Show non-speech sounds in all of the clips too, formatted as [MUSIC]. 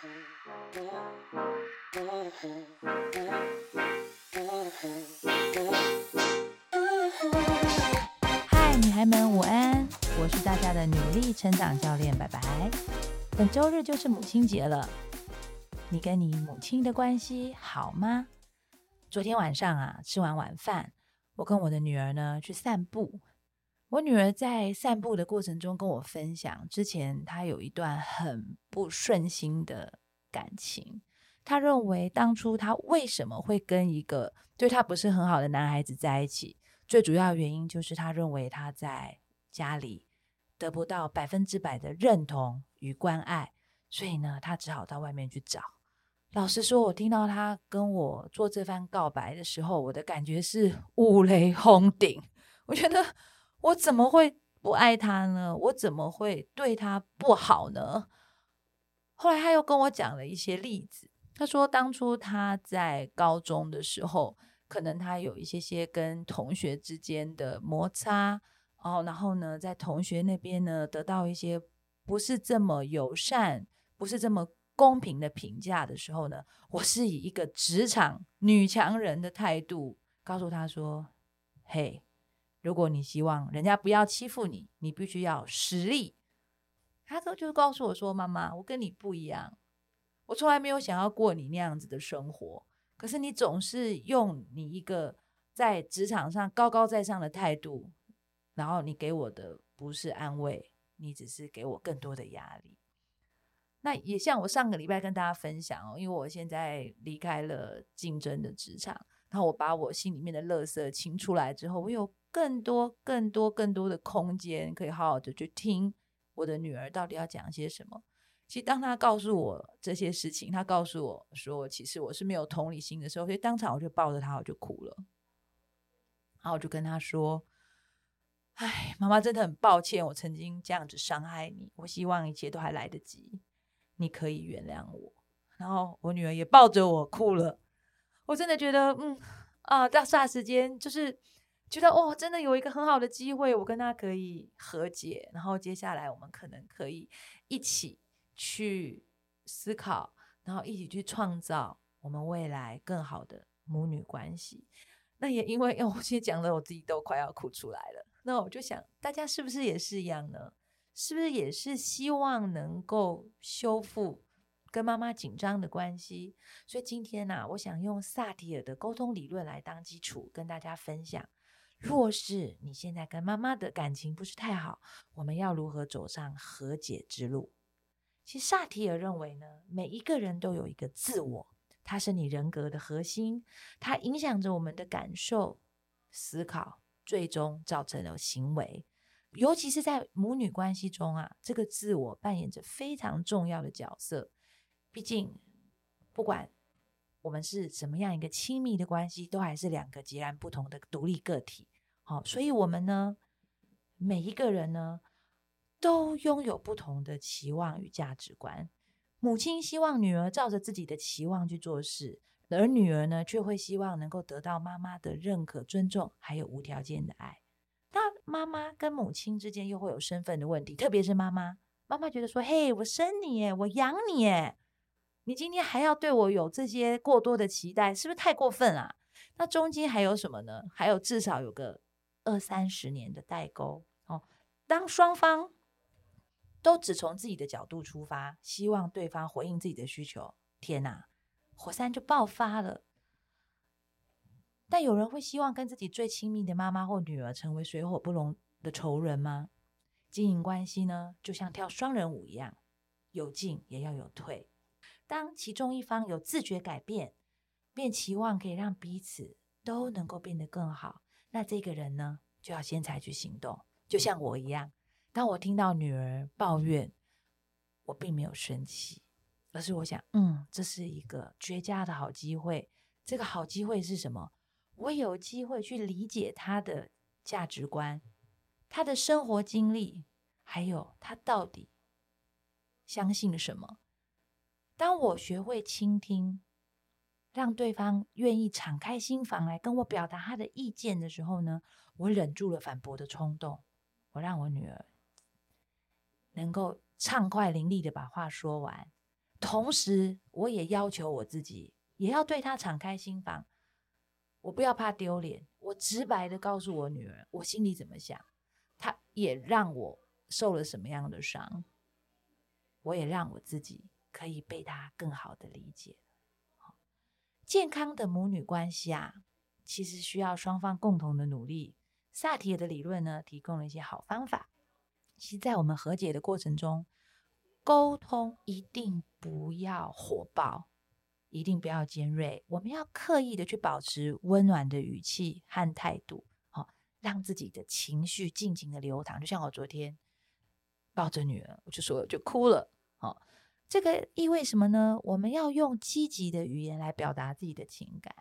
嗨，女孩们午安！我是大家的努力成长教练白白。本周日就是母亲节了，你跟你母亲的关系好吗？昨天晚上啊，吃完晚饭，我跟我的女儿呢去散步。我女儿在散步的过程中跟我分享，之前她有一段很不顺心的感情。她认为当初她为什么会跟一个对她不是很好的男孩子在一起，最主要原因就是她认为她在家里得不到百分之百的认同与关爱，所以呢，她只好到外面去找。老实说，我听到她跟我做这番告白的时候，我的感觉是五雷轰顶。我觉得我怎么会不爱他呢？我怎么会对他不好呢？后来他又跟我讲了一些例子。他说，当初他在高中的时候，可能他有一些些跟同学之间的摩擦，哦，然后呢，在同学那边呢，得到一些不是这么友善、不是这么公平的评价的时候呢，我是以一个职场女强人的态度告诉他说：“嘿，如果你希望人家不要欺负你，你必须要实力。”他就告诉我说：“妈妈，我跟你不一样。”我从来没有想要过你那样子的生活，可是你总是用你一个在职场上高高在上的态度，然后你给我的不是安慰，你只是给我更多的压力。那也像我上个礼拜跟大家分享哦，因为我现在离开了竞争的职场，然后我把我心里面的垃圾清出来之后，我有更多、更多、更多的空间可以好好的去听我的女儿到底要讲些什么。其实，当她告诉我这些事情，她告诉我说，其实我是没有同理心的时候，所以当场我就抱着她，我就哭了。然后我就跟她说：“哎，妈妈真的很抱歉，我曾经这样子伤害你。我希望一切都还来得及，你可以原谅我。”然后我女儿也抱着我哭了。我真的觉得，嗯啊，到霎时间就是觉得，哦，真的有一个很好的机会，我跟他可以和解。然后接下来我们可能可以一起。去思考，然后一起去创造我们未来更好的母女关系。那也因为，因为我现在讲的，我自己都快要哭出来了。那我就想，大家是不是也是一样呢？是不是也是希望能够修复跟妈妈紧张的关系？所以今天呢、我想用萨提尔的沟通理论来当基础，跟大家分享：若是你现在跟妈妈的感情不是太好，我们要如何走上和解之路？其实萨提尔认为呢，每一个人都有一个自我，它是你人格的核心，它影响着我们的感受、思考，最终造成了行为。尤其是在母女关系中啊，这个自我扮演着非常重要的角色。毕竟，不管我们是什么样一个亲密的关系，都还是两个截然不同的独立个体。好，所以我们呢，每一个人呢。都拥有不同的期望与价值观。母亲希望女儿照着自己的期望去做事，而女儿呢，却会希望能够得到妈妈的认可、尊重，还有无条件的爱。那妈妈跟母亲之间又会有身份的问题，特别是妈妈，妈妈觉得说：“嘿，我生你，我养你耶，你今天还要对我有这些过多的期待，是不是太过分啊？”那中间还有什么呢？还有至少有个二三十年的代沟哦。当双方都只从自己的角度出发，希望对方回应自己的需求。天哪，火山就爆发了。但有人会希望跟自己最亲密的妈妈或女儿成为水火不容的仇人吗？经营关系呢，就像跳双人舞一样，有进也要有退。当其中一方有自觉改变，便期望可以让彼此都能够变得更好，那这个人呢，就要先采取行动，就像我一样。当我听到女儿抱怨，我并没有生气，而是我想，嗯，这是一个绝佳的好机会。这个好机会是什么？我有机会去理解她的价值观、她的生活经历，还有她到底相信什么。当我学会倾听，让对方愿意敞开心房来跟我表达他的意见的时候呢，我忍住了反驳的冲动，我让我女儿。能够畅快淋漓的把话说完，同时我也要求我自己，也要对她敞开心房。我不要怕丢脸，我直白的告诉我女儿，我心里怎么想。她也让我受了什么样的伤，我也让我自己可以被她更好的理解。健康的母女关系啊，其实需要双方共同的努力。萨提尔的理论呢，提供了一些好方法。其实，在我们和解的过程中，沟通一定不要火爆，一定不要尖锐。我们要刻意的去保持温暖的语气和态度，好，让自己的情绪尽情的流淌。就像我昨天抱着女儿，我就说就哭了，好。这个意味什么呢？我们要用积极的语言来表达自己的情感，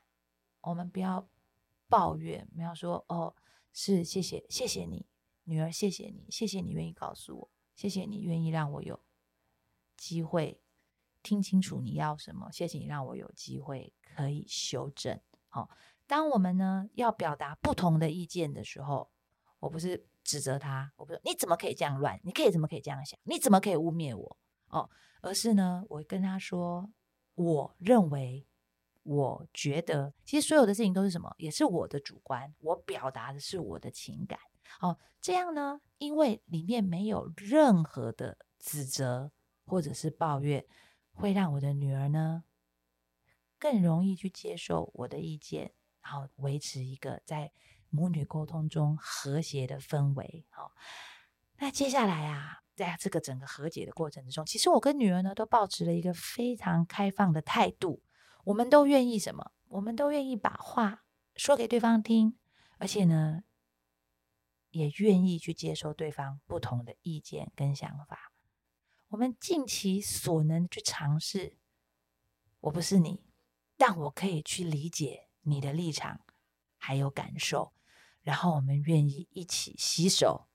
我们不要抱怨，不要说哦，是谢谢谢谢你女儿，谢谢你，谢谢你愿意告诉我，谢谢你愿意让我有机会听清楚你要什么，谢谢你让我有机会可以修正。好、当我们呢要表达不同的意见的时候，我不是指责他，我不是你怎么可以这样乱，你可以怎么可以这样想，你怎么可以污蔑我？而是呢，我跟他说，我认为，我觉得，其实所有的事情都是什么？也是我的主观，我表达的是我的情感。哦，这样呢，因为里面没有任何的指责或者是抱怨，会让我的女儿呢更容易去接受我的意见，然后维持一个在母女沟通中和谐的氛围。好，那接下来啊。在这个整个和解的过程之中，其实我跟女儿呢都保持了一个非常开放的态度。我们都愿意什么？我们都愿意把话说给对方听，而且呢，也愿意去接受对方不同的意见跟想法。我们尽其所能去尝试。我不是你，但我可以去理解你的立场还有感受。然后我们愿意一起携手，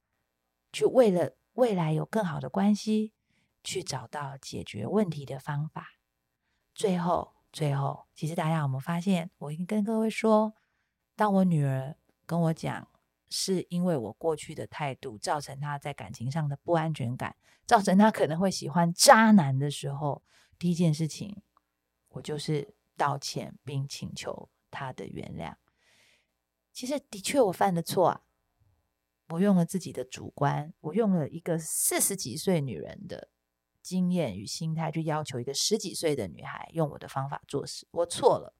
去为了。未来有更好的关系，去找到解决问题的方法。最后，最后，其实大家有没有发现？我已经跟各位说，当我女儿跟我讲，是因为我过去的态度造成她在感情上的不安全感，造成她可能会喜欢渣男的时候，第一件事情，我就是道歉并请求她的原谅。其实，的确我犯的错啊。我用了自己的主观，我用了一个四十几岁女人的经验与心态去要求一个十几岁的女孩用我的方法做事。我错了，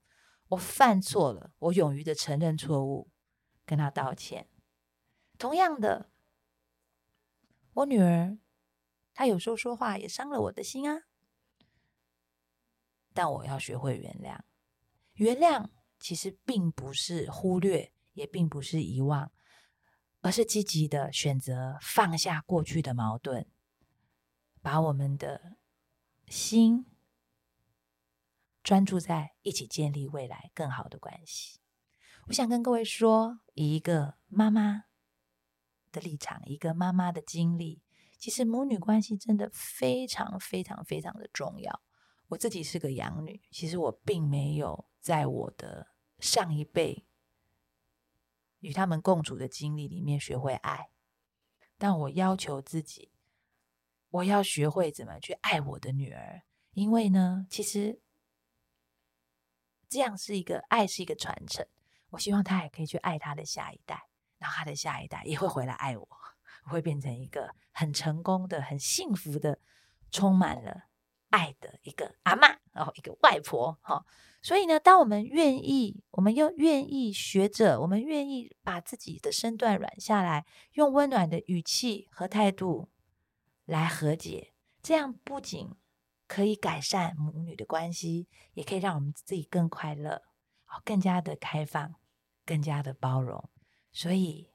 我犯错了，我勇于的承认错误，跟她道歉。同样的，我女儿她有时候说话也伤了我的心啊，但我要学会原谅。原谅其实并不是忽略，也并不是遗忘。而是积极的选择放下过去的矛盾，把我们的心专注在一起建立未来更好的关系。我想跟各位说，以一个妈妈的立场，一个妈妈的经历，其实母女关系真的非常非常非常的重要。我自己是个养女，其实我并没有在我的上一辈。与他们共处的经历里面学会爱，但我要求自己，我要学会怎么去爱我的女儿，因为呢，其实这样是一个爱，是一个传承。我希望她也可以去爱她的下一代，然后她的下一代也会回来爱我，我 [LAUGHS] 会变成一个很成功的、很幸福的、充满了爱的一个阿嬷，然后一个外婆，哈。所以呢，当我们愿意，我们又愿意学着，我们愿意把自己的身段软下来，用温暖的语气和态度来和解，这样不仅可以改善母女的关系，也可以让我们自己更快乐，更加的开放，更加的包容。所以，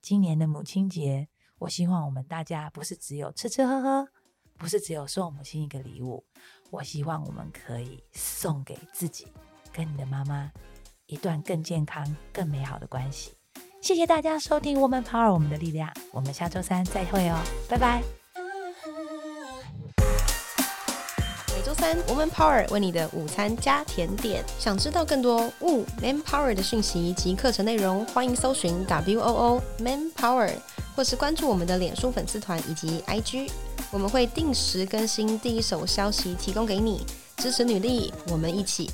今年的母亲节，我希望我们大家不是只有吃吃喝喝，不是只有送母亲一个礼物。我希望我们可以送给自己跟你的妈妈一段更健康、更美好的关系。谢谢大家收听《Woman Power》，我们的力量。我们下周三再会哦，拜拜。每周三，《Woman Power》为你的午餐加甜点。想知道更多 Wo Man Power 的讯息及课程内容，欢迎搜寻 W O O Man Power，或是关注我们的脸书粉丝团以及 IG。我们会定时更新第一手消息，提供给你支持女力，我们一起